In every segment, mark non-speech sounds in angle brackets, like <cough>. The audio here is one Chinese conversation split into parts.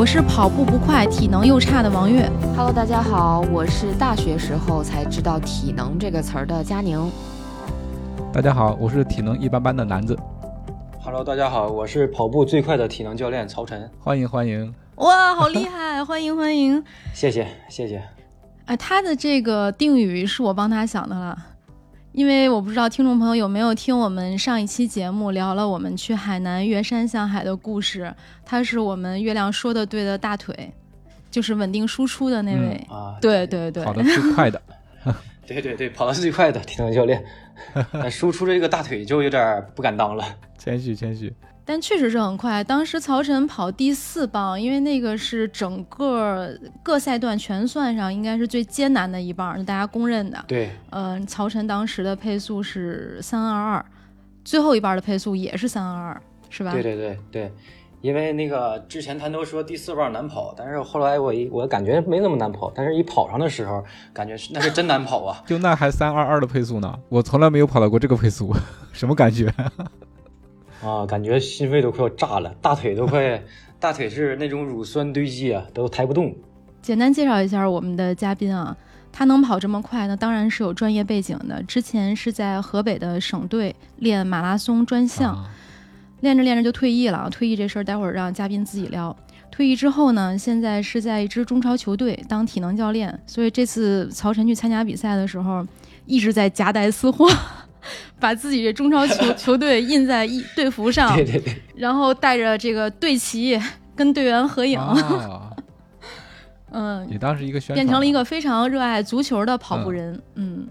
我是跑步不快、体能又差的王悦。Hello，大家好，我是大学时候才知道“体能”这个词儿的佳宁。大家好，我是体能一般般的男子，Hello，大家好，我是跑步最快的体能教练曹晨，欢迎欢迎。哇，好厉害！欢迎欢迎。<laughs> 谢谢谢谢。哎，他的这个定语是我帮他想的了，因为我不知道听众朋友有没有听我们上一期节目聊了我们去海南月山向海的故事，他是我们月亮说的对的大腿，就是稳定输出的那位。啊，对对对，跑得最快的，<laughs> 对对对，跑得是最快的体能教练，<laughs> 输出这个大腿就有点不敢当了。谦虚谦虚。但确实是很快。当时曹晨跑第四棒，因为那个是整个各赛段全算上应该是最艰难的一棒，是大家公认的。对，嗯、曹晨当时的配速是三二二，最后一棒的配速也是三二二，是吧？对对对对，因为那个之前他都说第四棒难跑，但是后来我一我感觉没那么难跑，但是一跑上的时候，感觉是那是真难跑啊。就那还三二二的配速呢，我从来没有跑到过这个配速，<laughs> 什么感觉？啊，感觉心肺都快要炸了，大腿都快，大腿是那种乳酸堆积啊，都抬不动。简单介绍一下我们的嘉宾啊，他能跑这么快呢，当然是有专业背景的。之前是在河北的省队练马拉松专项，啊练着练着就退役了。退役这事儿，待会儿让嘉宾自己聊。退役之后呢，现在是在一支中超球队当体能教练，所以这次曹晨去参加比赛的时候，一直在夹带私货，<laughs> 把自己这中超球 <laughs> 球队印在一队服上，对对对，然后带着这个队旗跟队员合影，啊，<laughs> 嗯，也当是一个宣传，变成了一个非常热爱足球的跑步人，嗯。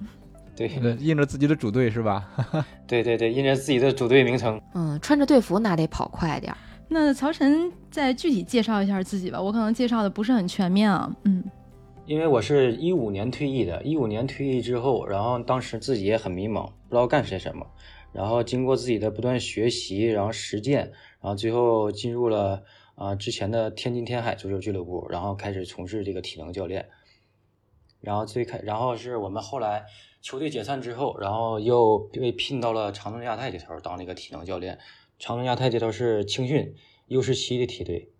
对。呃印着自己的主队是吧？对对对，印着自己的主队名称。嗯，穿着队服那得跑快点儿。那曹晨再具体介绍一下自己吧，我可能介绍的不是很全面啊，嗯。因为我是一五年退役的，一五年退役之后，然后当时自己也很迷茫，不知道干些什么。然后经过自己的不断学习，然后实践，然后最后进入了啊、之前的天津天海足球俱乐部，然后开始从事这个体能教练。然后最开，然后是我们后来球队解散之后，然后又被聘到了长春亚泰这头当那个体能教练。长春亚泰这头是青训 U 十七的梯队。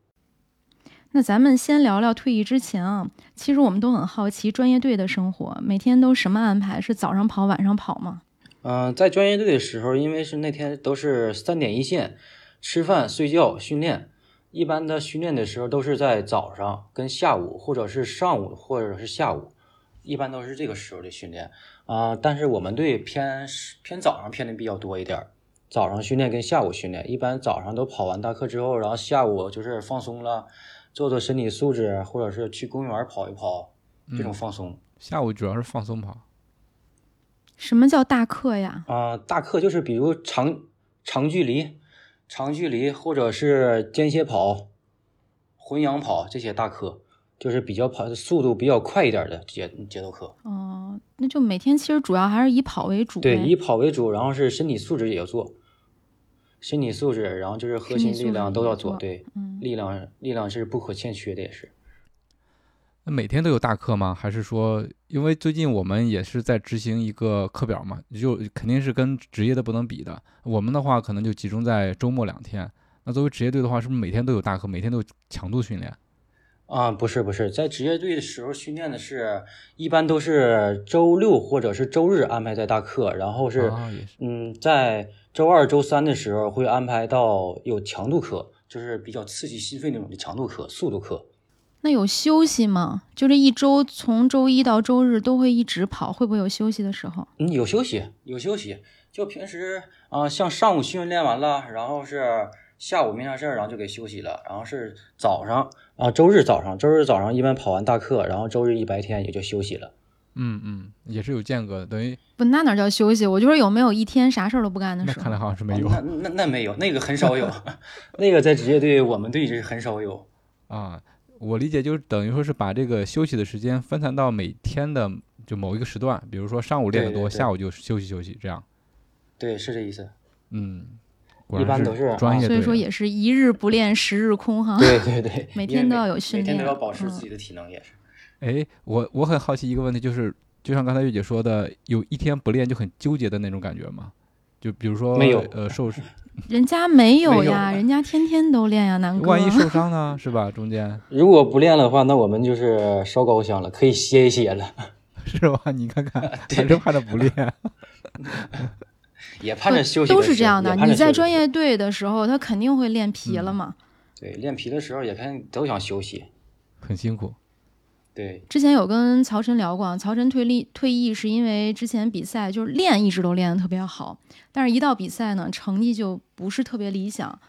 那咱们先聊聊退役之前啊，其实我们都很好奇专业队的生活，每天都什么安排？是早上跑，晚上跑吗？嗯、在专业队的时候，因为是那天都是三点一线，吃饭、睡觉、训练。一般的训练的时候都是在早上跟下午，或者是上午，或者是下午，一般都是这个时候的训练啊、但是我们队偏偏早上偏的比较多一点儿，早上训练跟下午训练，一般早上都跑完大课之后，然后下午就是放松了，做做身体素质，或者是去公园跑一跑，这种放松。下午主要是放松跑，什么叫大课呀？啊、大课就是比如长长距离、长距离或者是间歇跑、混氧跑这些大课，就是比较跑速度比较快一点的节节奏课。哦、那就每天其实主要还是以跑为主。对，以跑为主，然后是身体素质也要做，身体素质，然后就是核心力量都要做。对，嗯力量力量是不可欠缺的，也是。那每天都有大课吗？还是说，因为最近我们也是在执行一个课表嘛，就肯定是跟职业的不能比的。我们的话可能就集中在周末两天。那作为职业队的话，是不是每天都有大课，每天都有强度训练？啊，不是不是，在职业队的时候训练的是，一般都是周六或者是周日安排在大课，然后是啊，是嗯，在周二、周三的时候会安排到有强度课，就是比较刺激心肺那种的强度课、速度课。那有休息吗？就这一周从周一到周日都会一直跑，会不会有休息的时候？嗯，有休息，有休息。就平时啊、像上午训练完了，然后是下午没啥事儿，然后就给休息了。然后是早上啊、周日早上，周日早上一般跑完大课，然后周日一白天也就休息了。嗯嗯，也是有间隔的，等于不，那哪叫休息？我就说有没有一天啥事儿都不干的时候？看来好像是没有哦那那那没有，那个很少有 <laughs> <laughs> 那个在职业队我们队是很少有。啊。我理解就是等于说是把这个休息的时间分散到每天的就某一个时段，比如说上午练得多，对对对下午就休息休息，这样。对，是这意思。嗯，果一般都是啊专业。所以说也是一日不练，十日空哈。对对对，<laughs> 每天都要有训练每天都要保持嗯自己的体能，也是。哎，我我很好奇一个问题，就是就像刚才月姐说的，有一天不练就很纠结的那种感觉吗？就比如说没有呃受人家没有呀，人家天天都练呀，南哥。万一受伤呢，是吧？中间如果不练的话，那我们就是烧高香了，可以歇一歇了，<laughs> 是吧？你看看，<laughs> 还是怕他不练。<laughs> 也盼着休息都。是这样的。你在专业队的时候，他肯定会练皮了嘛。对练皮的时候也看都想休息。很辛苦。对，之前有跟曹晨聊过啊，曹晨退役退役是因为之前比赛就是练一直都练得特别好，但是一到比赛呢，成绩就不是特别理想。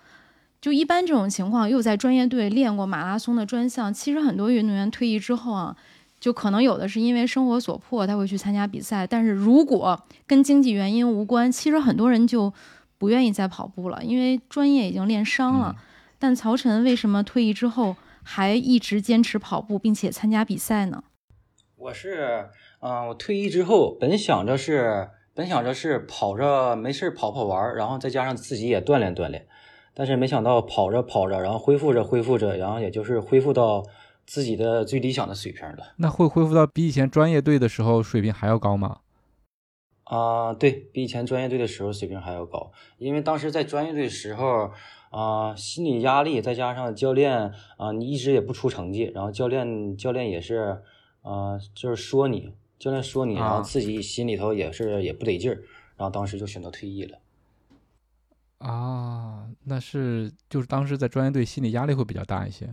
就一般这种情况，又在专业队练过马拉松的专项，其实很多运动员退役之后啊，就可能有的是因为生活所迫，他会去参加比赛，但是如果跟经济原因无关，其实很多人就不愿意再跑步了，因为专业已经练伤了。但曹晨为什么退役之后还一直坚持跑步，并且参加比赛呢？我是，嗯、我退役之后本想着是本想着是跑着没事跑跑玩，然后再加上自己也锻炼锻炼，但是没想到跑着跑着，然后恢复着恢复着，然后也就是恢复到自己的最理想的水平了。那会恢复到比以前专业队的时候水平还要高吗？啊、对比以前专业队的时候水平还要高，因为当时在专业队的时候，啊、心理压力再加上教练啊、你一直也不出成绩，然后教练教练也是，啊、就是说你，教练说你，然后啊自己心里头也是也不得劲儿，然后当时就选择退役了。啊，那是就是当时在专业队心理压力会比较大一些，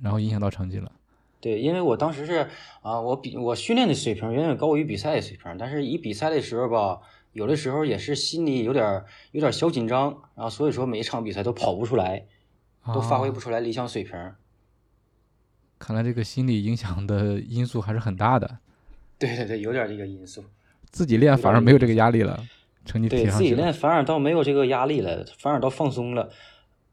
然后影响到成绩了。对，因为我当时是啊、我比我训练的水平远远高于比赛的水平，但是一比赛的时候吧，有的时候也是心里有点有点小紧张，然后所以说每一场比赛都跑不出来，都发挥啊不出来理想水平。看来这个心理影响的因素还是很大的。<laughs> 对对对，有点这个因素。自己练反而没有这个压力了，成绩对自己提上去了练反而倒没有这个压力了，反而倒放松了，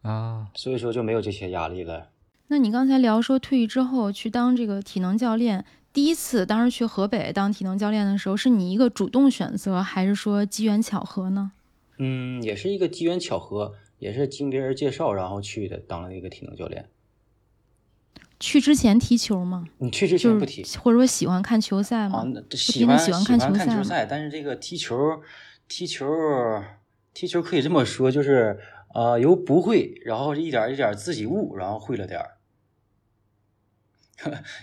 啊。所以说就没有这些压力了。那你刚才聊说退役之后去当这个体能教练，第一次当时去河北当体能教练的时候，是你一个主动选择，还是说机缘巧合呢？嗯，也是一个机缘巧合，也是经别人介绍然后去的，当了一个体能教练。去之前踢球吗？你去之前不踢或者说喜欢看球赛啊吗？？啊喜欢喜欢看球赛看球赛，但是这个踢球，踢球，踢球可以这么说，就是呃，由不会，然后一点一点自己悟，然后会了点儿。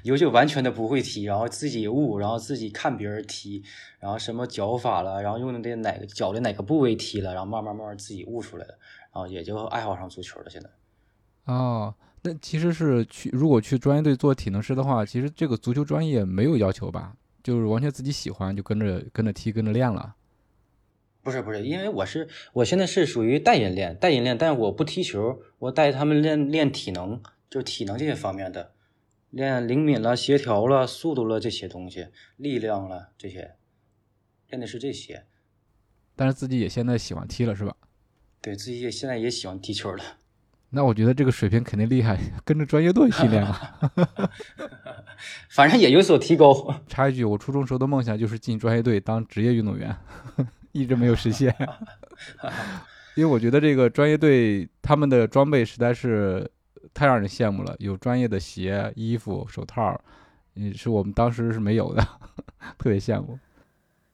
由就完全的不会踢，然后自己悟，然后自己看别人踢，然后什么脚法了，然后用的哪个脚的哪个部位踢了，然后慢慢慢慢自己悟出来的，然后也就爱好上足球了。现在哦，那其实是去如果去专业队做体能师的话，其实这个足球专业没有要求吧，就是完全自己喜欢就跟着跟着踢跟着练了。不是不是，因为我是我现在是属于带人练，带人练，但我不踢球，我带他们练练体能，就是体能这些方面的，练灵敏了、协调了、速度了这些东西，力量了这些，练的是这些。但是自己也现在喜欢踢了，是吧？对自己也现在也喜欢踢球了，<laughs> 那我觉得这个水平肯定厉害，跟着专业队训练啊。<laughs> <laughs> 反正也有所提高。插一句，我初中时候的梦想就是进专业队当职业运动员，一直没有实现。因为我觉得这个专业队他们的装备实在是太让人羡慕了，有专业的鞋、衣服、手套，嗯，是我们当时是没有的，<laughs> 特别羡慕。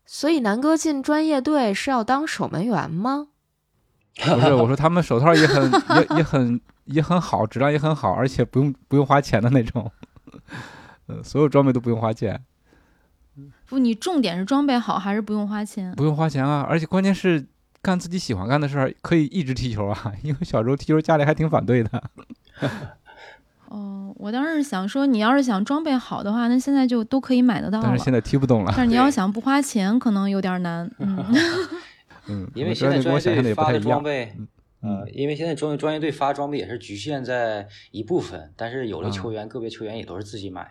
所以南哥进专业队是要当守门员吗？<laughs> 不是，我说他们手套也很也也很也很好，质量也很好，而且不用不用花钱的那种。呃，<laughs> 所有装备都不用花钱，不，你重点是装备好还是不用花钱？不用花钱啊！而且关键是干自己喜欢干的事儿，可以一直踢球啊。因为小时候踢球家里还挺反对的。<laughs> 哦，我当时想说，你要是想装备好的话，那现在就都可以买得到了。但是现在踢不动了。但是你要想不花钱，可能有点难。<laughs> 嗯，嗯，因为现在专专业队发的。装备，嗯呃，因为现在专专业队发装备也是局限在一部分，但是有的嗯球员、个别球员也都是自己买。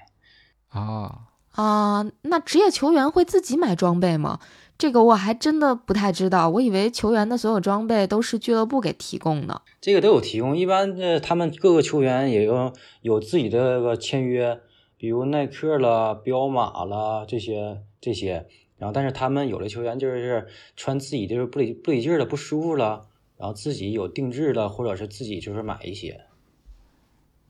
啊，啊，那职业球员会自己买装备吗？这个我还真的不太知道，我以为球员的所有装备都是俱乐部给提供的。这个都有提供，一般的他们各个球员也有有自己的个签约，比如耐克了、彪马了这些这些。然后，但是他们有的球员就是穿自己就是不得不得劲了、不舒服了，然后自己有定制的，或者是自己就是买一些。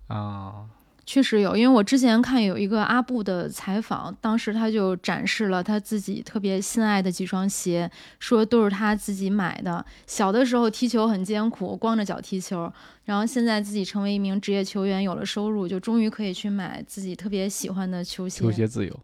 啊。确实有，因为我之前看有一个阿布的采访，当时他就展示了他自己特别心爱的几双鞋，说都是他自己买的。小的时候踢球很艰苦，光着脚踢球，然后现在自己成为一名职业球员，有了收入，就终于可以去买自己特别喜欢的球鞋。球鞋自由。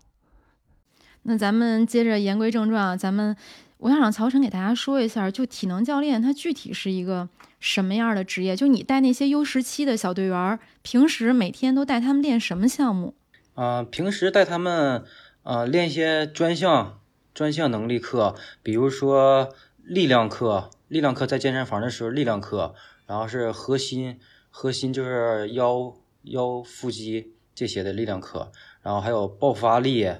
那咱们接着言归正传啊，咱们我想让曹晨给大家说一下，就体能教练他具体是一个。什么样的职业？就你带那些 U 十七的小队员，平时每天都带他们练什么项目？啊，平时带他们啊练一些专项专项能力课，比如说力量课，力量课在健身房的时候力量课，然后是核心，核心就是腰腰腹肌这些的力量课，然后还有爆发力、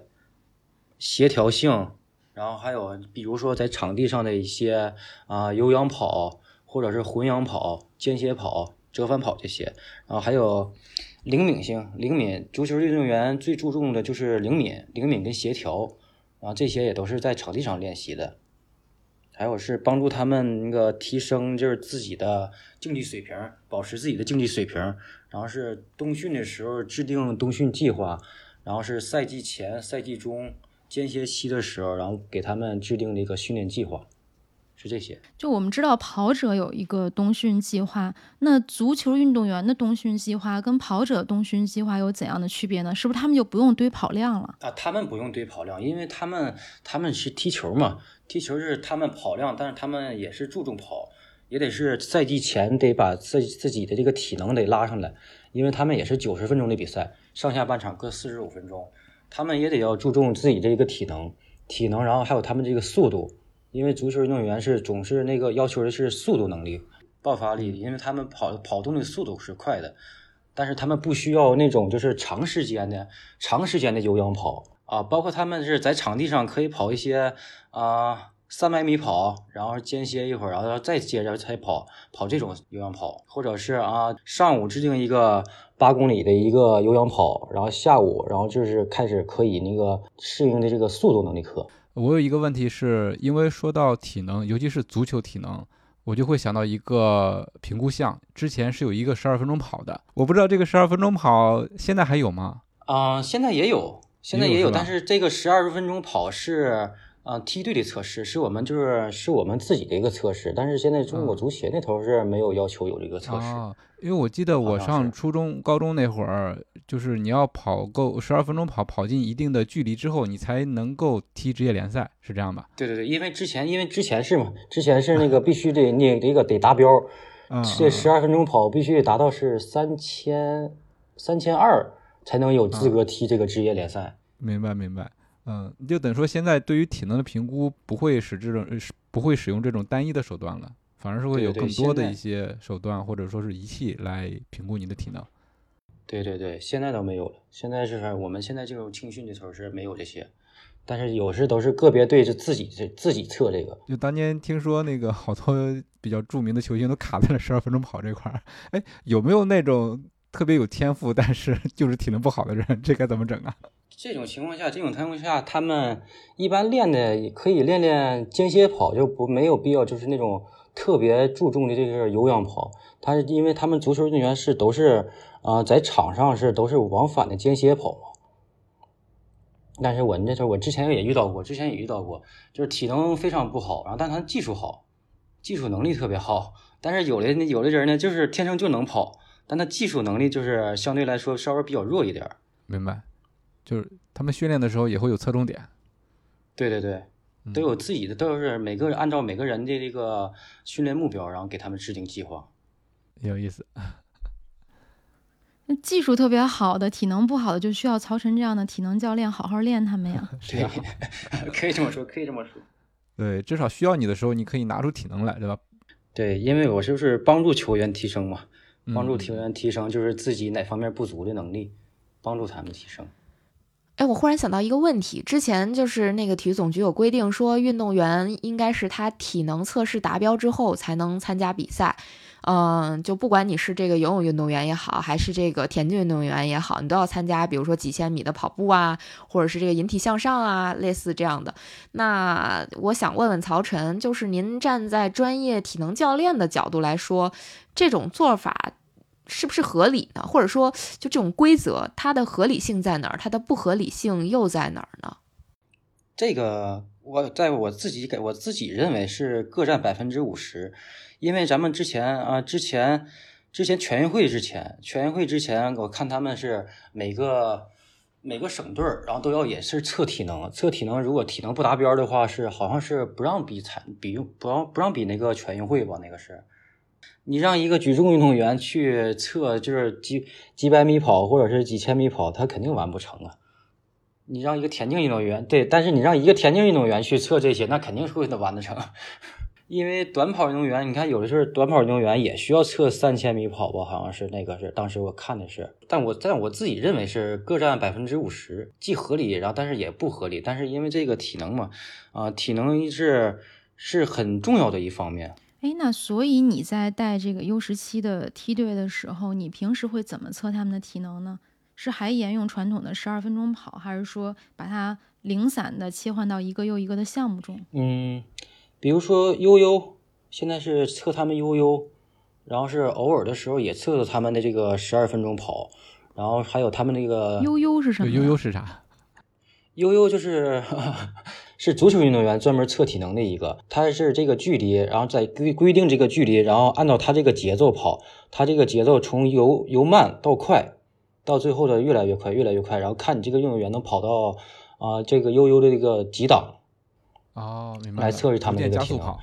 协调性，然后还有比如说在场地上的一些啊有氧跑。或者是混氧跑、间歇跑、折返跑这些，然后还有灵敏性、灵敏。足球运动员最注重的就是灵敏、灵敏跟协调，然后这些也都是在场地上练习的。还有是帮助他们那个提升就是自己的竞技水平，保持自己的竞技水平。然后是冬训的时候制定冬训计划，然后是赛季前、赛季中间歇期的时候，然后给他们制定的一个训练计划。是这些，就我们知道跑者有一个冬训计划，那足球运动员的冬训计划跟跑者冬训计划有怎样的区别呢？是不是他们就不用堆跑量了？啊，他们不用堆跑量，因为他们他们是踢球嘛，踢球是他们跑量，但是他们也是注重跑，也得是赛季前得把自自己的这个体能得拉上来，因为他们也是九十分钟的比赛，上下半场各四十五分钟，他们也得要注重自己这个体能，体能，然后还有他们这个速度。因为足球运动员是总是那个要求的是速度能力、爆发力，因为他们跑跑动的速度是快的，但是他们不需要那种就是长时间的、长时间的有氧跑啊，包括他们是在场地上可以跑一些啊三百米跑，然后间歇一会儿，然后再接着才跑跑这种有氧跑，或者是啊上午制定一个八公里的一个有氧跑，然后下午然后就是开始可以那个适应的这个速度能力课。我有一个问题，是因为说到体能，尤其是足球体能，我就会想到一个评估项。之前是有一个十二分钟跑的，我不知道这个十二分钟跑现在还有吗？啊，现在也有，现在也有，但是这个十二分钟跑是。啊，梯队的测试是我们就是是我们自己的一个测试，但是现在中国足协那头是没有要求有这个测试。啊，因为我记得我上初中、高中那会儿，就是你要跑够十二分钟跑，跑进一定的距离之后，你才能够踢职业联赛，是这样吧？对对对，因为之前因为之前是嘛，之前是那个必须得那这个得达标，<laughs> 这十二分钟跑必须得达到是三千三千二才能有资格踢这个职业联赛。明白明白。嗯，就等于说现在对于体能的评估不会使这种不会使用这种单一的手段了，反而是会有更多的一些手段或者说是仪器来评估你的体能。对对对，现在都没有了。现在是我们现在这种青训的时候是没有这些，但是有时都是个别队是自己自自己测这个。就当年听说那个好多比较著名的球星都卡在了十二分钟跑这块儿，哎，有没有那种特别有天赋但是 <laughs> 就是体能不好的人？这该怎么整啊？这种情况下，这种情况下，他们一般练的可以练练间歇跑，就不没有必要就是那种特别注重的这个有氧跑。他是因为他们足球运动员是都是啊，在场上是都是往返的间歇跑嘛。但是我那时候我之前也遇到过，之前也遇到过，就是体能非常不好，然后但他技术好，技术能力特别好。但是有的有的人呢，就是天生就能跑，但他技术能力就是相对来说稍微比较弱一点。明白。就是他们训练的时候也会有侧重点，对对对，都有自己的，都是每个人按照每个人的这个训练目标，然后给他们制定计划，有意思。<laughs> 那技术特别好的，体能不好的，就需要曹晨这样的体能教练好好练他们呀。<laughs> 对，<laughs> 可以这么说，可以这么说。对，至少需要你的时候，你可以拿出体能来，对吧？对，因为我就是帮助球员提升嘛，帮助球员提升就是自己哪方面不足的能力，帮助他们提升。哎，我忽然想到一个问题，之前就是那个体育总局有规定说，运动员应该是他体能测试达标之后才能参加比赛。嗯，就不管你是这个游泳运动员也好，还是这个田径运动员也好，你都要参加，比如说几千米的跑步啊，或者是这个引体向上啊，类似这样的。那我想问问曹晨，就是您站在专业体能教练的角度来说，这种做法是不是合理呢？或者说，就这种规则，它的合理性在哪儿？它的不合理性又在哪儿呢？这个我在我自己给我自己认为是各占百分之五十。因为咱们之前啊，之前之前全运会之前，全运会之前，我看他们是每个每个省队儿，然后都要也是测体能，测体能，如果体能不达标的话，是好像是不让比参比不让不让比那个全运会吧？那个是，你让一个举重运动员去测，就是几几百米跑或者是几千米跑，他肯定完不成啊。你让一个田径运动员，对，但是你让一个田径运动员去测这些，那肯定是会能完得成。<laughs> 因为短跑运动员，你看有的是短跑运动员也需要测三千米跑吧？好像是那个是当时我看的是，但我但我自己认为是各占百分之五十，既合理，然后但是也不合理。但是因为这个体能嘛，啊，体能是是很重要的一方面。哎，那所以你在带这个 U 十七的梯队的时候，你平时会怎么测他们的体能呢？是还沿用传统的十二分钟跑，还是说把它零散的切换到一个又一个的项目中？嗯。比如说悠悠，现在是测他们悠悠，然后是偶尔的时候也测测他们的这个十二分钟跑，然后还有他们那个悠悠是什么？悠悠是啥？悠悠就是 <laughs> 是足球运动员专门测体能的一个，它是这个距离，然后在规规定这个距离，然后按照他这个节奏跑，他这个节奏从由由慢到快，到最后的越来越快，越来越快，然后看你这个运动员能跑到啊这个悠悠的这个几档。哦，明白。来测试他们这个体能，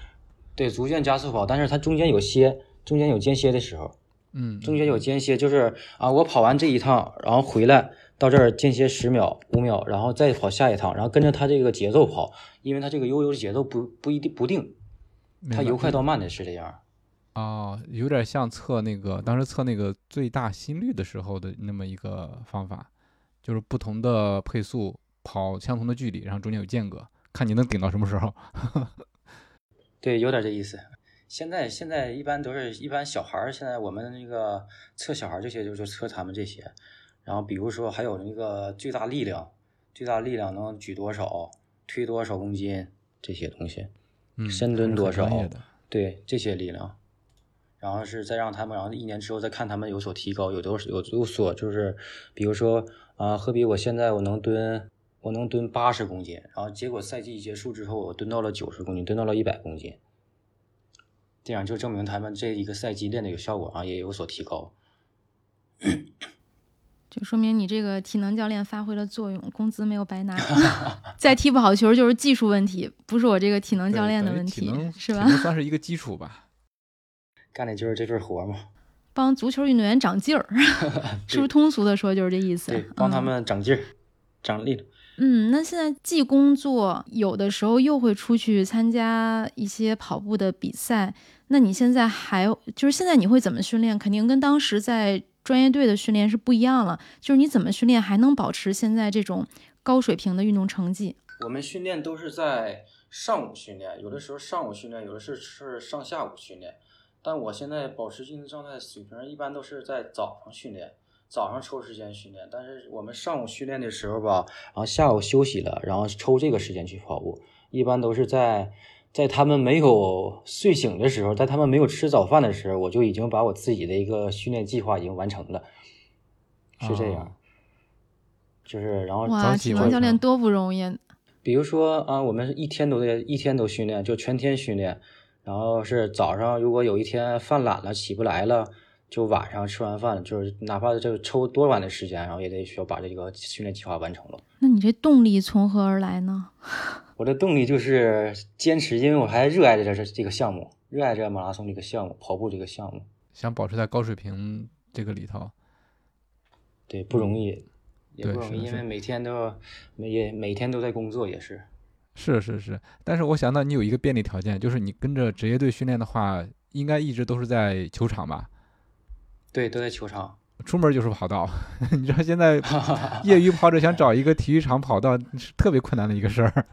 对，逐渐加速跑，但是它中间有歇，中间有间歇的时候，嗯，中间有间歇，就是啊，我跑完这一趟，然后回来到这儿间歇十秒、五秒，然后再跑下一趟，然后跟着它这个节奏跑，因为它这个悠悠的节奏不不一定不定，它由快到慢的是这样。哦，有点像测那个当时测那个最大心率的时候的那么一个方法，就是不同的配速跑相同的距离，然后中间有间隔。看你能顶到什么时候？<laughs> 对，有点这意思。现在现在一般都是一般小孩儿，现在我们那个测小孩这些就就测他们这些。然后比如说还有那个最大力量，最大力量能举多少，推多少公斤这些东西，嗯深蹲多少，对这些力量。然后是再让他们，然后一年之后再看他们有所提高，有多有有所就是，比如说啊，何比我现在我能蹲。我能蹲八十公斤，然后结果赛季结束之后，我蹲到了九十公斤，蹲到了一百公斤，这样就证明他们这一个赛季练的有效果啊，也有所提高。就说明你这个体能教练发挥了作用，工资没有白拿。<laughs> <laughs> 再踢不好球就是技术问题，不是我这个体能教练的问题，是吧？算是一个基础吧。<laughs> 干的就是这份活嘛，帮足球运动员长劲儿，是不是通俗的说就是这意思？对，帮他们长劲儿、长力。嗯，那现在既工作，有的时候又会出去参加一些跑步的比赛。那你现在还就是现在你会怎么训练？肯定跟当时在专业队的训练是不一样了。就是你怎么训练还能保持现在这种高水平的运动成绩？我们训练都是在上午训练，有的时候上午训练，有的是是上下午训练。但我现在保持竞技状态水平，一般都是在早上训练。早上抽时间训练，但是我们上午训练的时候吧，然后下午休息了，然后抽这个时间去跑步。一般都是在在他们没有睡醒的时候，在他们没有吃早饭的时候，我就已经把我自己的一个训练计划已经完成了，是这样。就是然后哇，体能教练多不容易。比如说啊，我们一天都得一天都训练，就全天训练。然后是早上，如果有一天犯懒了，起不来了。就晚上吃完饭，就是哪怕就抽多晚的时间，然后也得需要把这个训练计划完成了。那你这动力从何而来呢？我的动力就是坚持，因为我还热爱着这这个项目，热爱着马拉松这个项目，跑步这个项目，想保持在高水平这个里头。对，不容易，也不容易，因为每天都每也每天都在工作，也是。是是是，但是我想到你有一个便利条件，就是你跟着职业队训练的话，应该一直都是在球场吧？对，都在球场。出门就是跑道。<laughs> 你知道现在业余跑者想找一个体育场跑道是特别困难的一个事儿。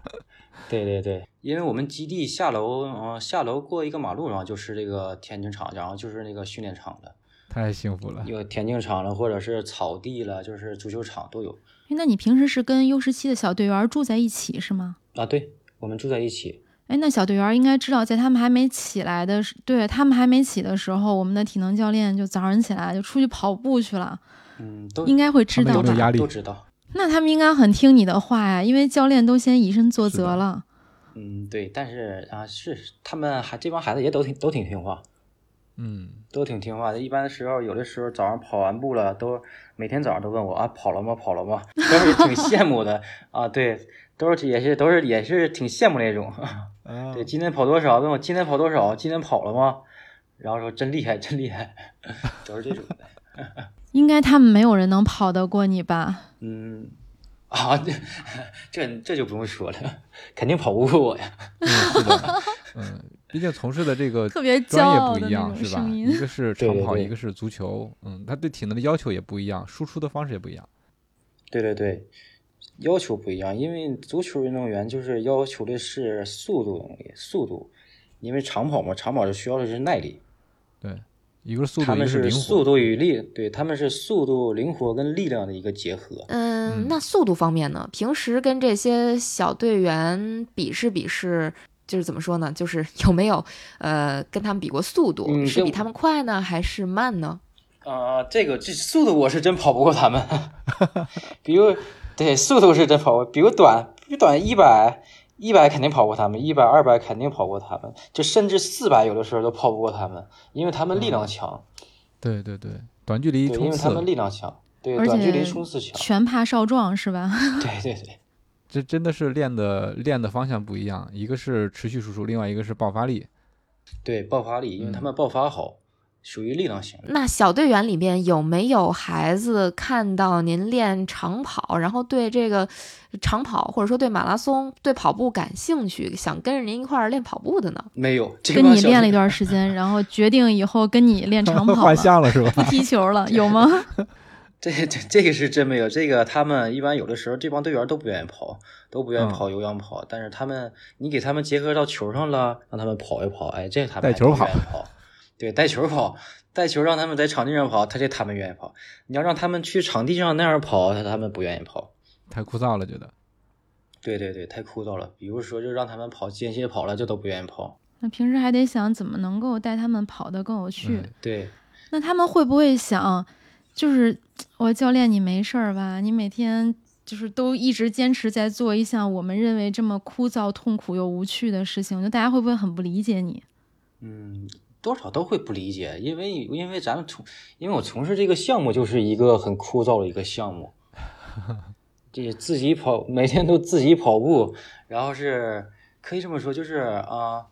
对对对，因为我们基地下楼，嗯，下楼过一个马路，然后就是这个田径场，然后就是那个训练场了，太幸福了。有田径场了，或者是草地了，就是足球场都有。哎，那你平时是跟 U 十七的小队员住在一起是吗？啊，对，我们住在一起。哎，那小队员应该知道，在他们还没起来的时，对他们还没起的时候，我们的体能教练就早上起来就出去跑步去了。嗯，都应该会知道吧？都知道。那他们应该很听你的话呀，因为教练都先以身作则了。嗯，对，但是啊，是他们还这帮孩子也都挺都挺听话，嗯，都挺听话的。一般的时候，有的时候早上跑完步了，都每天早上都问我啊，跑了吗？跑了吗？<laughs> 都是挺羡慕的啊。对，都是也是都是也是挺羡慕那种。啊 <laughs> 对，今天跑多少？问我今天跑多少？今天跑了吗？然后说真厉害，真厉害，<laughs> 都是这种的。应该他们没有人能跑得过你吧？嗯，啊，<laughs> 这这这就不用说了，肯定跑不过我呀。<laughs> 嗯，是的，<laughs> 嗯，毕竟从事的这个特别专业不一样，是吧？一。个是长跑，对对对一个是足球，嗯，他对体能的要求也不一样，输出的方式也不一样。对对对，要求不一样，因为足球运动员就是要求的是速度速度，因为长跑嘛，长跑是需要的是耐力，对，一个是速度，他们是速。度与力，对，他们是速度、灵活跟力量的一个结合。嗯嗯，那速度方面呢？平时跟这些小队员比试比试，就是怎么说呢？就是 <laughs> 有没有呃跟他们比过速度？嗯是比他们快呢，还是慢呢？啊、这个这速度我是真跑不过他们，<laughs> 比如对速度是真跑不过，比如短，比如短一百，一百肯定跑过他们，一百、二百肯定跑过他们，就甚至四百有的时候都跑不过他们，因为他们力量强，对对对，短距离对，因冲刺为他们，力量强，对，短距离冲刺强，全怕少壮是吧？<laughs> 对对对。这真的是练的练的方向不一样，一个是持续输出，另外一个是爆发力。对爆发力，因为他嗯们爆发好，属于力量型。那小队员里面有没有孩子看到您练长跑，然后对这个长跑或者说对马拉松、对跑步感兴趣，想跟着您一块儿练跑步的呢？没有，这跟你练了一段 <laughs> 时间，然后决定以后跟你练长 <laughs> 跑换了，项了是吧？不踢球了，有吗？<laughs> 这这这个是真没有，这个他们一般有的时候这帮队员都不愿意跑，都不愿意嗯跑有氧跑，但是他们你给他们结合到球上了，让他们跑一跑，哎，这他们带球跑，对，带球跑，带球让他们在场地上跑，他这他们愿意跑。你要让他们去场地上那样跑，他他们不愿意跑。太枯燥了，觉得。对对对，太枯燥了。比如说，就让他们跑间歇跑了，这都不愿意跑。那平时还得想怎么能够带他们跑得更有趣。嗯对，那他们会不会想，就是我教练你没事儿吧？你每天就是都一直坚持在做一项我们认为这么枯燥、痛苦又无趣的事情，就大家会不会很不理解你？嗯，多少都会不理解，因为因为咱们从，因为我从事这个项目就是一个很枯燥的一个项目，<laughs> 这自己跑，每天都自己跑步，然后是可以这么说，就是啊、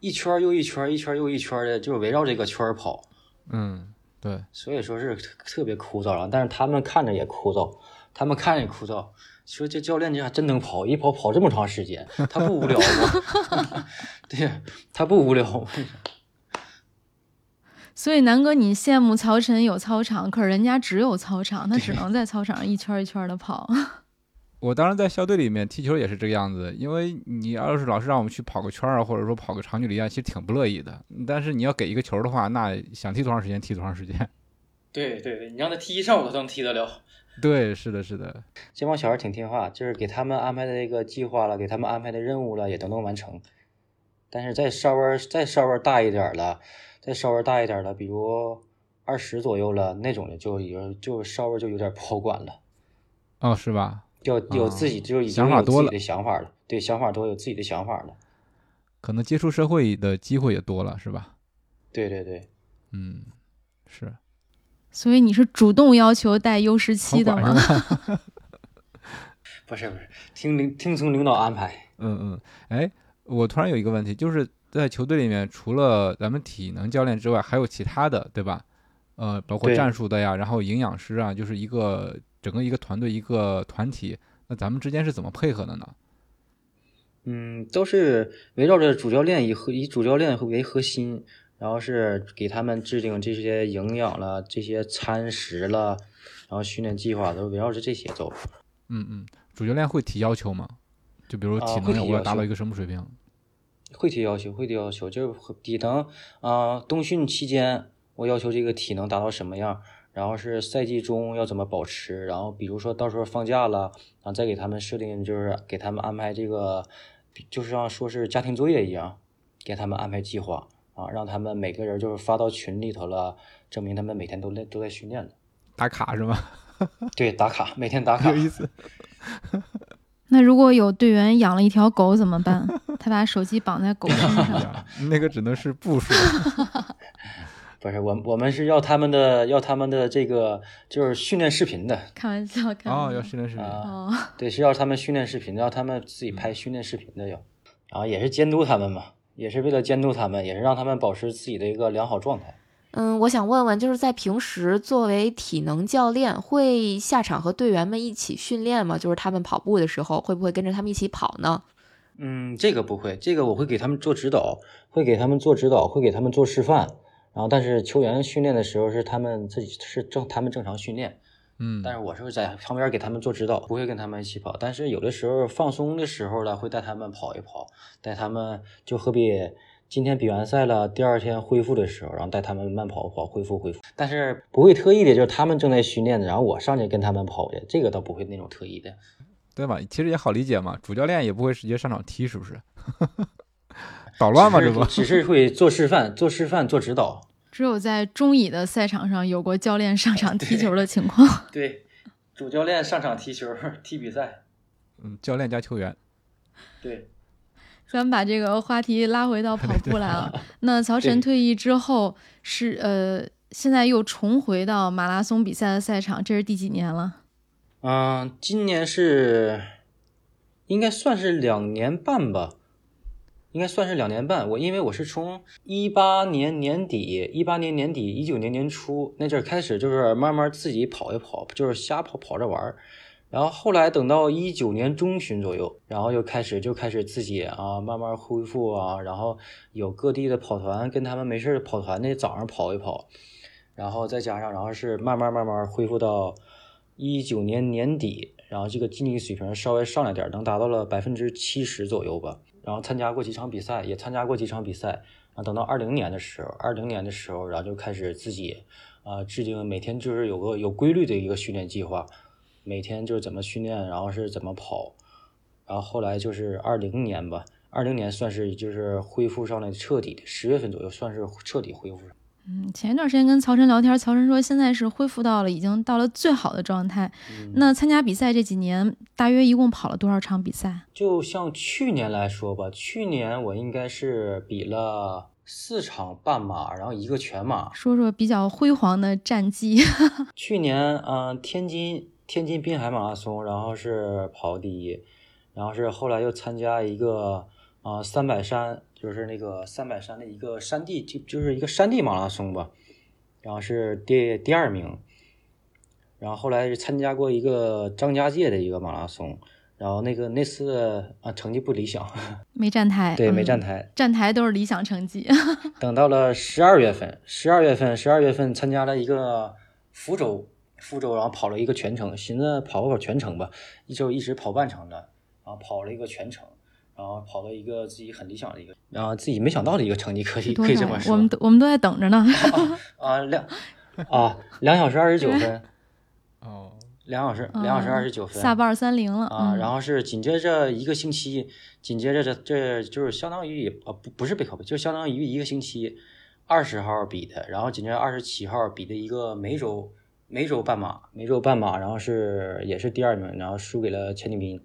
一圈儿又一圈儿，一圈儿又一圈儿的，就是围绕这个圈儿跑，嗯，对，所以说是特特别枯燥啊。但是他们看着也枯燥，他们看着也枯燥。说这教练这还真能跑，一跑跑这么长时间，他不无聊吗？<laughs> <laughs> 对，他不无聊吗。所以南哥，你羡慕曹晨有操场，可是人家只有操场，他只能在操场上一圈一圈的跑。<laughs> 我当时在校队里面踢球也是这个样子，因为你要是老是让我们去跑个圈儿啊，或者说跑个长距离啊，其实挺不乐意的。但是你要给一个球的话，那想踢多长时间踢多长时间。<laughs> 对对对，你让他踢一上午，他都能踢得了。对，是的，是的，这帮小孩挺听话，就是给他们安排的这个计划了，给他们安排的任务了，也都能完成。但是再稍微再稍微大一点儿了，再稍微大一点儿了，比如二十左右了那种的，就有就稍微就有点不好管了，哦，是吧？就有自己就已经想法多了有自己的想法了，对，想法多，有自己的想法了。可能接触社会的机会也多了，是吧？对对对，嗯，是。所以你是主动要求带优十七的管吗？<laughs> 是不是不是，听领听从领导安排。嗯嗯，哎，我突然有一个问题，就是在球队里面，除了咱们体能教练之外，还有其他的，对吧？呃，包括战术的呀，然后营养师啊，就是一个整个一个团队一个团体，那咱们之间是怎么配合的呢？嗯，都是围绕着主教练以核以主教练为核心，然后是给他们制定这些营养了、这些餐食了，然后训练计划都围绕着这些走。嗯嗯，主教练会提要求吗？就比如啊体能我要达到一个什么水平？会提要求，会提要求，就是体能啊、冬训期间我要求这个体能达到什么样，然后是赛季中要怎么保持，然后比如说到时候放假了，然后再给他们设定，就是给他们安排这个，就是像说是家庭作业一样，给他们安排计划啊，让他们每个人就是发到群里头了，证明他们每天都在都在训练的。打卡是吗？<laughs> 对，打卡，每天打卡有。意思。那如果有队员养了一条狗怎么办？<laughs> 他把手机绑在狗身哎上，<laughs> 那个只能是步数。<laughs> 不是我，我们是要他们的，要他们的这个就是训练视频的。开玩笑，开玩笑。哦，要训练视频。啊哦，对，是要他们训练视频，要他们自己拍训练视频的要，然后也是监督他们嘛，也是为了监督他们，也是让他们保持自己的一个良好状态。嗯，我想问问，就是在平时作为体能教练，会下场和队员们一起训练吗？就是他们跑步的时候，会不会跟着他们一起跑呢？嗯，这个不会，这个我会给他们做指导，会给他们做指导，会给他们做示范。然后，但是球员训练的时候是他们自己是正他们正常训练，嗯，但是我是会在旁边给他们做指导，不会跟他们一起跑。但是有的时候放松的时候呢，会带他们跑一跑，带他们就好比今天比完赛了，第二天恢复的时候，然后带他们慢跑跑恢复恢复。但是不会特意的，就是他们正在训练的，然后我上去跟他们跑的，这个倒不会那种特意的。对吧？其实也好理解嘛，主教练也不会直接上场踢，是不是？<laughs> 捣乱嘛，这不？只是只是会做示范、做示范、做指导。只有在中乙的赛场上有过教练上场 <laughs> 踢球的情况。对，主教练上场踢球、踢比赛。嗯，教练加球员。对，咱们把这个话题拉回到跑步来了。那曹晨退役之后是呃，现在又重回到马拉松比赛的赛场，这是第几年了？嗯，今年是应该算是两年半吧，应该算是两年半。我因为我是从一八年年底、一八年年底、一九年年初那阵儿开始，就是慢慢自己跑一跑，就是瞎跑跑着玩儿。然后后来等到一九年中旬左右，然后又开始就开始自己啊慢慢恢复啊，然后有各地的跑团跟他们没事跑团的早上跑一跑，然后再加上然后是慢慢慢慢恢复到一九年年底，然后这个竞技水平稍微上来点，能达到了百分之七十左右吧。然后参加过几场比赛，也参加过几场比赛。啊，等到二零年的时候，二零年的时候，然后就开始自己啊制定每天就是有个有规律的一个训练计划，每天就是怎么训练，然后是怎么跑。然后后来就是二零年吧，二零年算是就是恢复上来彻底的，十月份左右算是彻底恢复上。嗯，前一段时间跟曹晨聊天，曹晨说现在是恢复到了已经到了最好的状态。那参加比赛这几年，大约一共跑了多少场比赛？就像去年来说吧，去年我应该是比了四场半马，然后一个全马。说说比较辉煌的战绩。<laughs> 去年，嗯、天津天津滨海马拉松，然后是跑第一，然后是后来又参加一个啊三百山，就是那个三百山的一个山地，就就是一个山地马拉松吧，然后是第第二名，然后后来是参加过一个张家界的一个马拉松，然后那个那次啊成绩不理想，<laughs> 没站台，对，没嗯站台。站台都是理想成绩。等到了十二月份，十二月份，十二月份参加了一个福州，福州，然后跑了一个全程，寻思跑不跑全程吧，一周一直跑半程的，然后跑了一个全程，然后跑了一个自己很理想的一个，然后自己没想到的一个成绩，可以？可以这么说。我们都我们都在等着呢。啊两 <laughs> 啊两小时二十九分，哦，两小时两小时二十九分，下半三零了啊，嗯然后是紧接着一个星期，紧接着这这就是相当于啊不不是背靠背，就相当于一个星期，二十号比的，然后紧接着二十七号比的一个梅州梅州半马，梅州半马，然后是也是第二名，然后输给了钱景斌，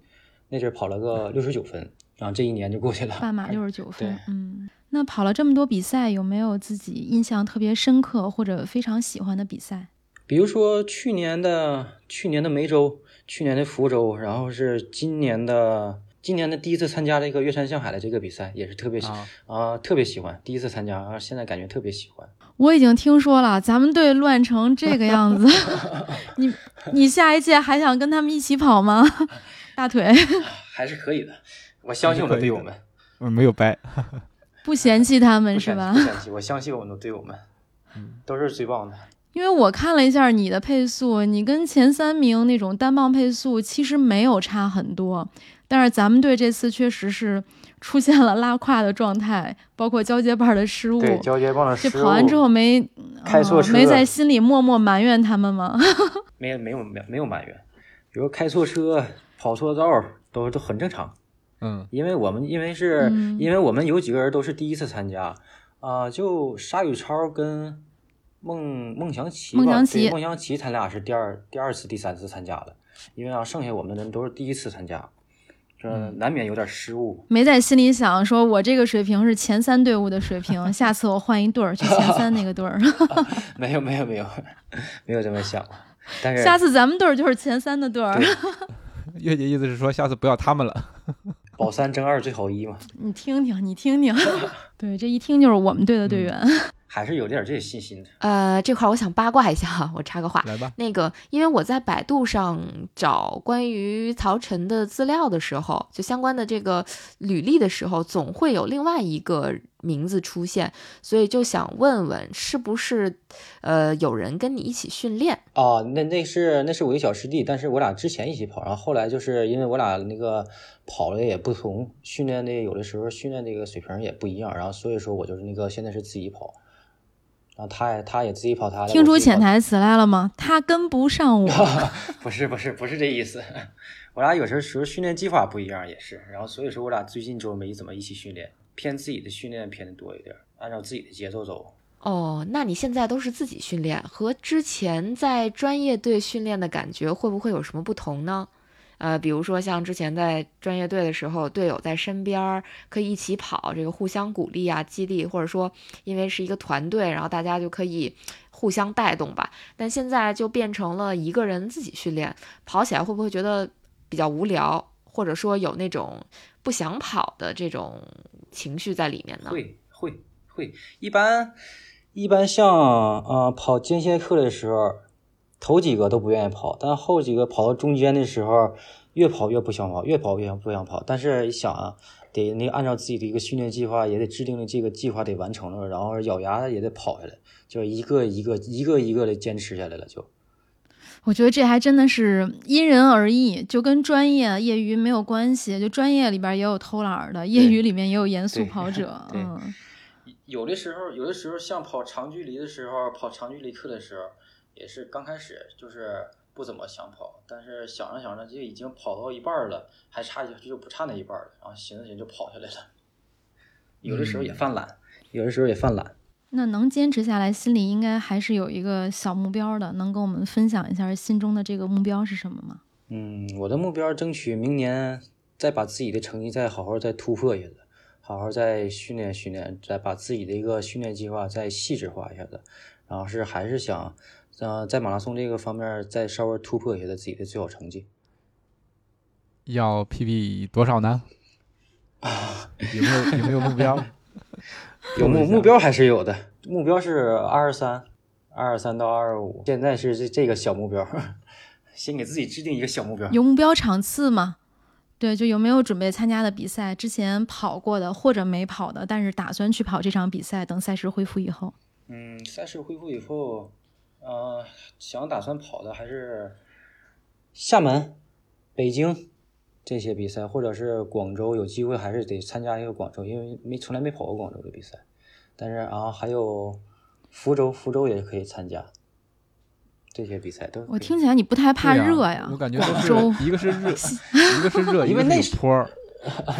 那阵儿跑了个六十九分，然后这一年就过去了。半马六十九分对，嗯。那跑了这么多比赛，有没有自己印象特别深刻或者非常喜欢的比赛？比如说去年的去年的梅州，去年的福州，然后是今年的今年的第一次参加这个越山向海的这个比赛，也是特别喜啊啊、特别喜欢，第一次参加，啊，现在感觉特别喜欢。我已经听说了，咱们队乱成这个样子，<laughs> 你你下一届还想跟他们一起跑吗？<laughs> 大腿，<laughs> 还是可以的，我相信我的队友们。嗯，没有掰。不嫌弃他们是吧不？嫌弃，我相信我们的队友们，嗯，都是最棒的。因为我看了一下你的配速，你跟前三名那种单棒配速其实没有差很多，但是咱们队这次确实是出现了拉胯的状态，包括交接棒的失误。对，交接棒的失误这跑完之后，没呃开错车没在心里默默埋怨他们吗？<laughs> 没没有没有没有埋怨，比如开错车、跑错道，都都很正常。嗯因为我们因为是、嗯因为我们有几个人都是第一次参加，啊、就沙宇超跟孟孟祥奇吧，孟祥奇对孟祥奇他俩是第二第二次、第三次参加的，因为啊，剩下我们的人都是第一次参加，这嗯难免有点失误。没在心里想说，我这个水平是前三队伍的水平，<laughs> 下次我换一队儿去前三那个队儿，<laughs> 没有没有没有没有这么想，但是下次咱们队儿就是前三的队儿。<laughs> 月姐意思是说下次不要他们了。保三争二最好一嘛，你听听，你听听，对，这一听就是我们队的队员。还是有点这信心的。呃，这块我想八卦一下哈，我插个话。来吧，那个，因为我在百度上找关于曹晨的资料的时候，就相关的这个履历的时候，总会有另外一个名字出现，所以就想问问，是不是呃有人跟你一起训练？哦，那那是那是我一小师弟，但是我俩之前一起跑，然后后来就是因为我俩那个跑的也不同，训练的有的时候训练那个水平也不一样，然后所以说我就是那个现在是自己跑，然后他也他也自己跑他的，听出潜台词来了吗？他跟不上我。<laughs> <laughs> 不是不是不是这意思，<laughs> 我俩有时候时候训练计划不一样也是，然后所以说我俩最近就没怎么一起训练，偏自己的训练偏的多一点，按照自己的节奏走。哦，那你现在都是自己训练，和之前在专业队训练的感觉会不会有什么不同呢？呃，比如说像之前在专业队的时候，队友在身边儿可以一起跑，这个互相鼓励啊、激励，或者说因为是一个团队，然后大家就可以互相带动吧。但现在就变成了一个人自己训练，跑起来会不会觉得比较无聊，或者说有那种不想跑的这种情绪在里面呢？会会会，一般一般像呃跑间歇课的时候，头几个都不愿意跑，但后几个跑到中间的时候，越跑越不想跑，越跑越想不想跑。但是一想啊，得那按照自己的一个训练计划，也得制定的这个计划得完成了，然后咬牙也得跑下来，就一个一个一个一个的坚持下来了就。我觉得这还真的是因人而异，就跟专业、业余没有关系。就专业里边也有偷懒的，业余里面也有严肃跑者。<laughs> 嗯，有的时候，有的时候像跑长距离的时候，跑长距离课的时候，也是刚开始就是不怎么想跑，但是想着想着就已经跑到一半了，还差一就不差那一半了，然后寻思寻思就跑下来了。有的时候也犯懒，有的时候也犯懒。那能坚持下来，心里应该还是有一个小目标的。能跟我们分享一下心中的这个目标是什么吗？嗯，我的目标争取明年再把自己的成绩再好好再突破一下子，好好再训练训练，再把自己的一个训练计划再细致化一下子，然后是还是想，呃，在马拉松这个方面再稍微突破一下他自己的最好成绩。要 PB 多少呢？啊 <laughs> 有没有有没有目标？<laughs> 有目目标还是有的，目标是二十三，二十三到二十五，现在是这这个小目标，<laughs> 先给自己制定一个小目标。有目标场次吗？对，就有没有准备参加的比赛？之前跑过的或者没跑的，但是打算去跑这场比赛，等赛事恢复以后。嗯，赛事恢复以后，呃，想打算跑的还是厦门、北京这些比赛，或者是广州，有机会还是得参加一个广州，因为没从来没跑过广州的比赛。但是啊，还有福州，福州也可以参加，这些比赛都。我听起来你不太怕热呀？我感觉都广州、是一个是热，<laughs> 一个是热，因为那坡儿。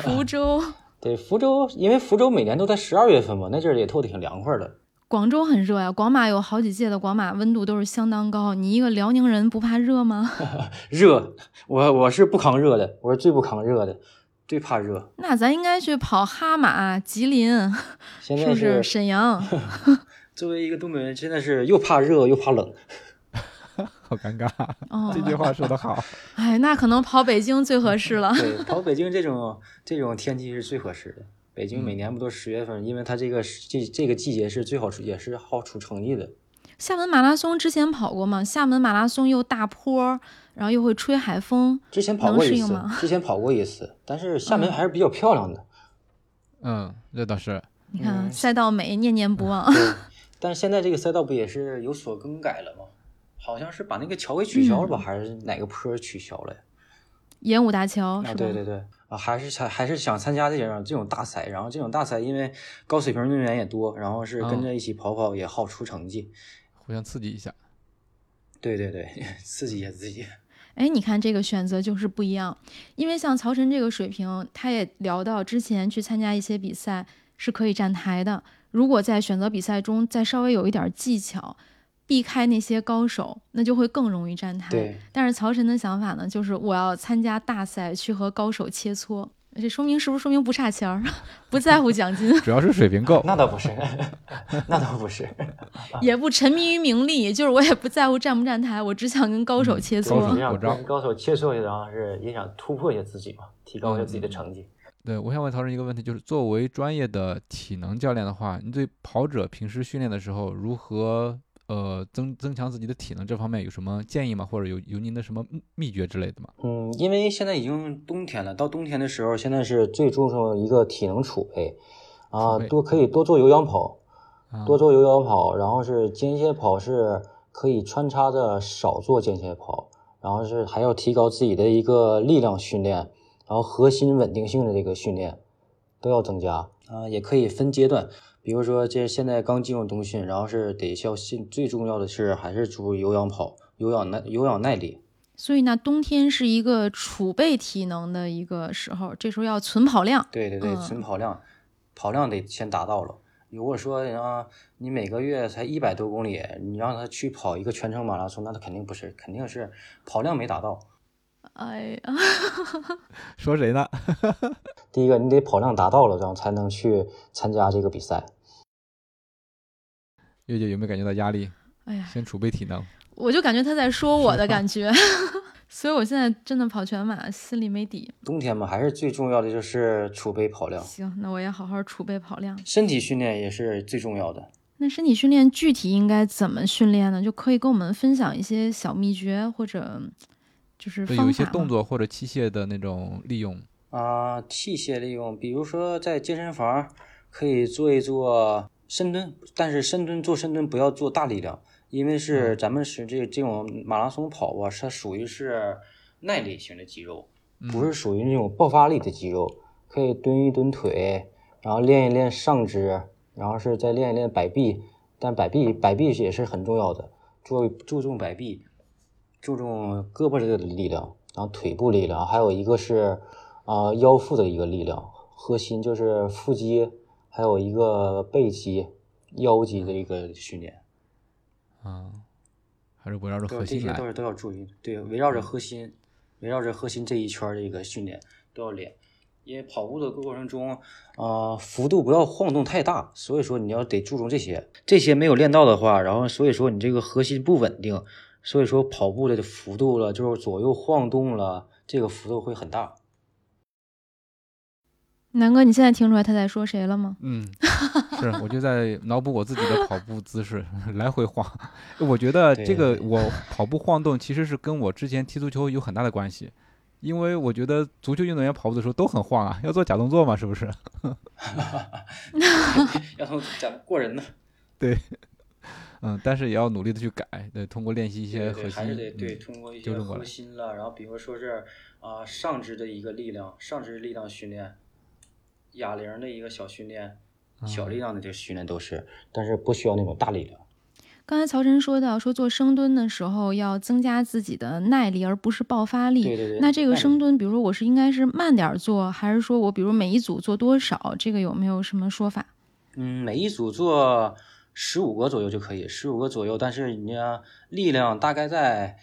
福州、<laughs> 对福州，因为福州每年都在十二月份嘛，那阵儿也透的挺凉快的。广州很热呀。广马有好几届的广马温度都是相当高，你一个辽宁人不怕热吗？<laughs> 热，我我是不扛热的，我是最不扛热的，最怕热。那咱应该去跑哈马、吉林，<laughs> 现在是是沈阳？<laughs> 作为一个东北人，真的是又怕热又怕冷。好尴尬，哦这句话说的好。哎，那可能跑北京最合适了。对，跑北京这种这种天气是最合适的。北京嗯每年不都十月份，因为它这个这这个季节是最好出，也是好出成绩的。厦门马拉松之前跑过吗？厦门马拉松又大坡，然后又会吹海风，之前跑过一次吗，<laughs> 之前跑过一次，但是厦门还是比较漂亮的。嗯，那倒是。你看嗯赛道美，念念不忘。对，<laughs> 但是现在这个赛道不也是有所更改了吗？好像是把那个桥给取消了吧，嗯还是哪个坡取消了呀？演武大桥是啊，对对对，啊，还是想还是想参加这种这种大赛，然后这种大赛因为高水平运动员也多，然后是跟着一起跑跑也好出成绩。互相刺激一下。对对对，<laughs> 刺激一下自己。<laughs> 哎，你看这个选择就是不一样，因为像曹晨这个水平，他也聊到之前去参加一些比赛是可以站台的。如果在选择比赛中再稍微有一点技巧，避开那些高手，那就会更容易站台。对，但是曹晨的想法呢，就是我要参加大赛，去和高手切磋。这说明是不是说明不差钱儿，<laughs> 不在乎奖金，<laughs> 主要是水平够。<laughs> 那倒不是，那倒不是。也不沉迷于名利，就是我也不在乎站不站台，我只想跟高手切磋。高手这样过招跟高手切磋一下，然后是也想突破一下自己嘛，提高一下自己的成绩。对，我想问曹晨一个问题，就是作为专业的体能教练的话，你对跑者平时训练的时候如何呃增增强自己的体能这方面有什么建议吗？或者有有您的什么秘秘诀之类的吗？嗯，因为现在已经冬天了，到冬天的时候，现在是最注重一个体能储备啊，多可以多做有氧跑，啊，多做有氧跑，然后是间歇跑是可以穿插着少做间歇跑，然后是还要提高自己的一个力量训练，然后核心稳定性的这个训练都要增加啊，也可以分阶段，比如说这现在刚进入冬训，然后是得要信最重要的是还是注意有氧跑、有氧耐、有氧耐力。所以呢，冬天是一个储备体能的一个时候，这时候要存跑量。对对对，嗯存跑量，跑量得先达到了。如果说啊，你每个月才一百多公里，你让他去跑一个全程马拉松，那他肯定不是，肯定是跑量没达到。哎呀，<laughs> 说谁呢？<laughs> 第一个，你得跑量达到了，然后才能去参加这个比赛。月姐有没有感觉到压力？哎呀，先储备体能。我就感觉他在说我的感觉，<laughs> 所以我现在真的跑全马，心里没底。冬天嘛，还是最重要的就是储备跑量，行，那我也好好储备跑量。身体训练也是最重要的。那身体训练具体应该怎么训练呢？就可以跟我们分享一些小秘诀，或者就是对，有一些动作或者器械的那种利用。啊、器械利用，比如说在健身房可以做一做深蹲，但是深蹲做深蹲不要做大力量，因为是咱们是这这种马拉松跑啊，它属于是耐力型的肌肉，不是属于那种爆发力的肌肉。可以蹲一蹲腿，然后练一练上肢，然后是再练一练摆臂，但摆臂摆臂也是很重要的，注注重摆臂，注重胳膊这个力量，然后腿部力量，还有一个是啊、腰腹的一个力量，核心就是腹肌，还有一个背肌、腰肌的一个训练。啊，还是围绕着，核心来这些都。是都要注意，对，围绕着核心，围绕着核心这一圈儿的一个训练都要练。因为跑步的过程中，啊、幅度不要晃动太大，所以说你要得注重这些。这些没有练到的话，然后所以说你这个核心不稳定，所以说跑步的幅度了，就是左右晃动了，这个幅度会很大。南哥，你现在听出来他在说谁了吗？嗯，是，我就在脑补我自己的跑步姿势，<laughs> 来回晃。我觉得这个我跑步晃动其实是跟我之前踢足球有很大的关系，因为我觉得足球运动员跑步的时候都很晃啊，要做假动作嘛，是不是？<laughs> <laughs> 要从咱过人呢，嗯，但是也要努力的去改，对，通过练习一些核对对，还是心，得对嗯通过一些核心了，然后比如说是啊、上肢的一个力量，上肢力量训练，哑铃的一个小训练，小力量的这个训练都是，但是不需要那种大力量。刚才曹晨说到，说做深蹲的时候要增加自己的耐力，而不是爆发力。对对对那这个深蹲，比如说我是应该是慢点做，还是说我比如每一组做多少？这个有没有什么说法？嗯，每一组做十五个左右就可以，十五个左右，但是你要力量大概在，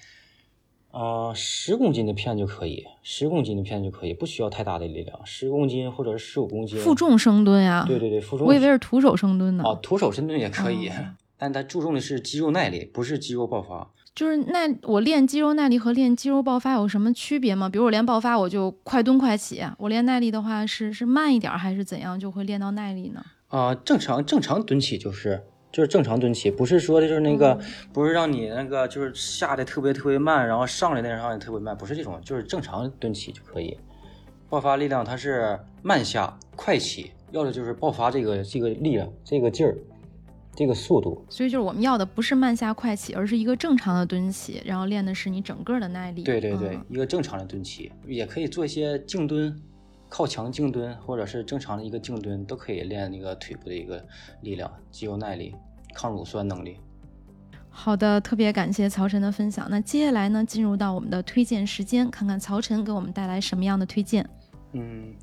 呃，十公斤的片就可以，十公斤的片就可以，不需要太大的力量，十公斤或者是十五公斤。负重深蹲呀？对对对，负重。我以为是徒手深蹲呢。哦，徒手深蹲也可以，哦但它注重的是肌肉耐力，不是肌肉爆发。就是那我练肌肉耐力和练肌肉爆发有什么区别吗？比如我练爆发我就快蹲快起，我练耐力的话是是慢一点儿还是怎样就会练到耐力呢？啊、正常正常蹲起就是就是正常蹲起，不是说的就是那个、不是让你那个就是下的特别特别慢，然后上来那上也特别慢，不是这种，就是正常蹲起就可以。爆发力量它是慢下快起，要的就是爆发这个这个力量、这个劲儿、这个速度。所以就是我们要的不是慢下快起，而是一个正常的蹲起，然后练的是你整个的耐力。对对对，嗯一个正常的蹲起，也可以做一些静蹲、靠墙静蹲，或者是正常的一个静蹲，都可以练那个腿部的一个力量、肌肉耐力、抗乳酸能力。好的，特别感谢曹晨的分享。那接下来呢，进入到我们的推荐时间，看看曹晨给我们带来什么样的推荐。嗯，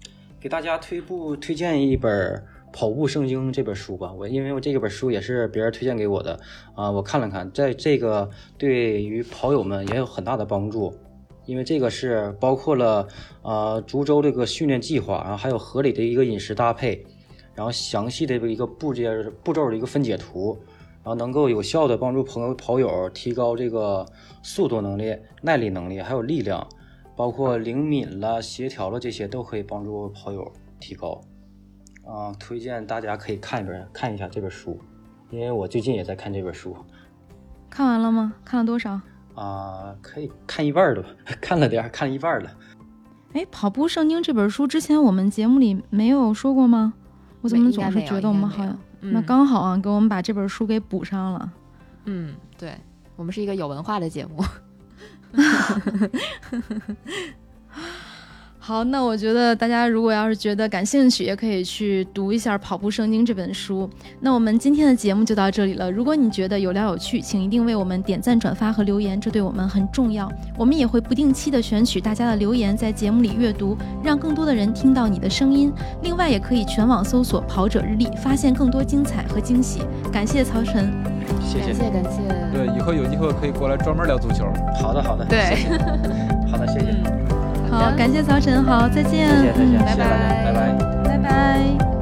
给大家推部推荐一本《跑步圣经》这本书吧。我因为我这本书也是别人推荐给我的啊、我看了看，在这个对于跑友们也有很大的帮助，因为这个是包括了呃逐周这个训练计划，然后还有合理的一个饮食搭配，然后详细的一个步骤步骤的一个分解图。然后能够有效的帮助朋友跑友提高这个速度能力、耐力能力，还有力量，包括灵敏了、协调了这些都可以帮助跑友提高。啊、推荐大家可以看一本看一下这本书，因为我最近也在看这本书看完了吗？看了多少？啊、可以看一半儿了，<laughs> 看了点儿，看了一半儿了。哎，《跑步圣经》这本书之前我们节目里没有说过吗？我怎么总是觉得我们好像……那嗯刚好啊，给我们把这本书给补上了。嗯，对，我们是一个有文化的节目。好，那我觉得大家如果要是觉得感兴趣，也可以去读一下《跑步圣经》这本书。那我们今天的节目就到这里了。如果你觉得有料有趣，请一定为我们点赞、转发和留言，这对我们很重要。我们也会不定期的选取大家的留言，在节目里阅读，让更多的人听到你的声音。另外，也可以全网搜索“跑者日历”，发现更多精彩和惊喜。感谢曹晨。谢谢感。谢感谢。对，以后有机会可以过来专门聊足球。好的，好的。对谢谢好的，谢谢。嗯，好，感谢曹晨，好，再见，谢谢，再见，嗯谢谢大家，拜拜。拜拜。